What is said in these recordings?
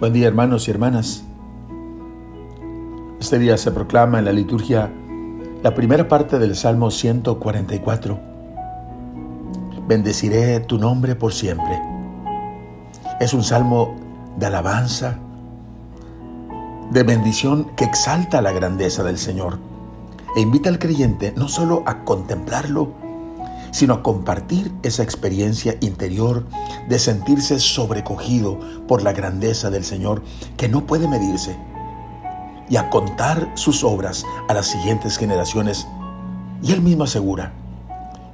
Buen día hermanos y hermanas. Este día se proclama en la liturgia la primera parte del Salmo 144. Bendeciré tu nombre por siempre. Es un salmo de alabanza, de bendición que exalta la grandeza del Señor e invita al creyente no solo a contemplarlo, sino a compartir esa experiencia interior de sentirse sobrecogido por la grandeza del Señor que no puede medirse y a contar sus obras a las siguientes generaciones. Y él mismo asegura,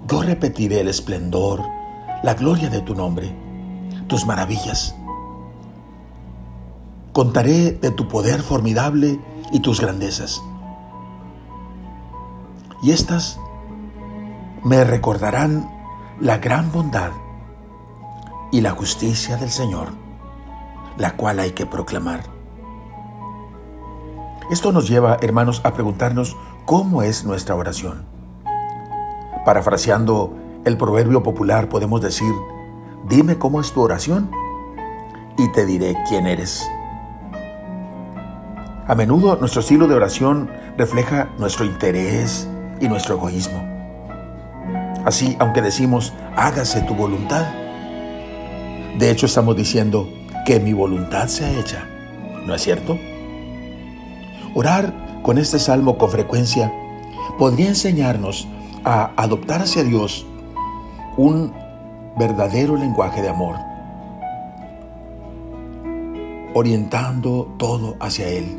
yo repetiré el esplendor, la gloria de tu nombre, tus maravillas. Contaré de tu poder formidable y tus grandezas. Y estas me recordarán la gran bondad y la justicia del Señor, la cual hay que proclamar. Esto nos lleva, hermanos, a preguntarnos cómo es nuestra oración. Parafraseando el proverbio popular podemos decir, dime cómo es tu oración y te diré quién eres. A menudo nuestro estilo de oración refleja nuestro interés y nuestro egoísmo. Así, aunque decimos, hágase tu voluntad, de hecho estamos diciendo que mi voluntad sea hecha. ¿No es cierto? Orar con este salmo con frecuencia podría enseñarnos a adoptar hacia Dios un verdadero lenguaje de amor, orientando todo hacia Él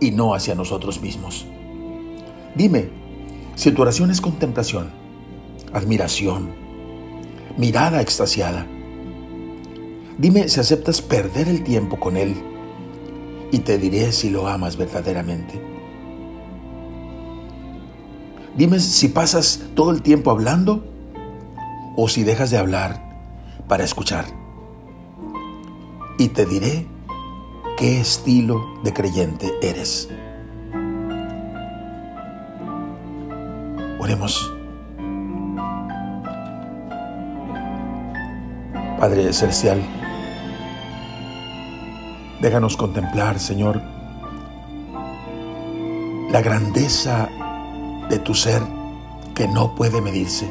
y no hacia nosotros mismos. Dime, si tu oración es contemplación, admiración, mirada extasiada. Dime si aceptas perder el tiempo con Él y te diré si lo amas verdaderamente. Dime si pasas todo el tiempo hablando o si dejas de hablar para escuchar. Y te diré qué estilo de creyente eres. Oremos. Padre Celestial, déjanos contemplar, Señor, la grandeza de tu ser que no puede medirse.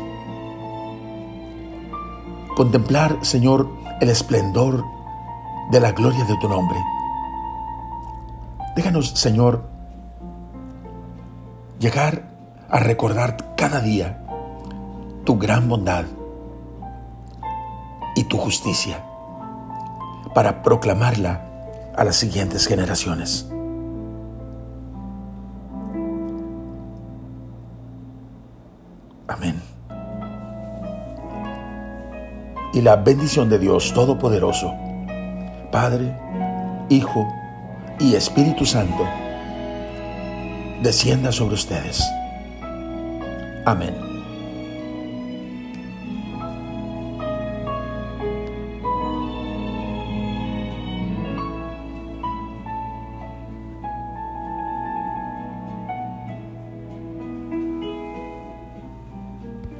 Contemplar, Señor, el esplendor de la gloria de tu nombre. Déjanos, Señor, llegar a recordar cada día tu gran bondad y tu justicia para proclamarla a las siguientes generaciones. Amén. Y la bendición de Dios Todopoderoso, Padre, Hijo y Espíritu Santo, descienda sobre ustedes. Amén.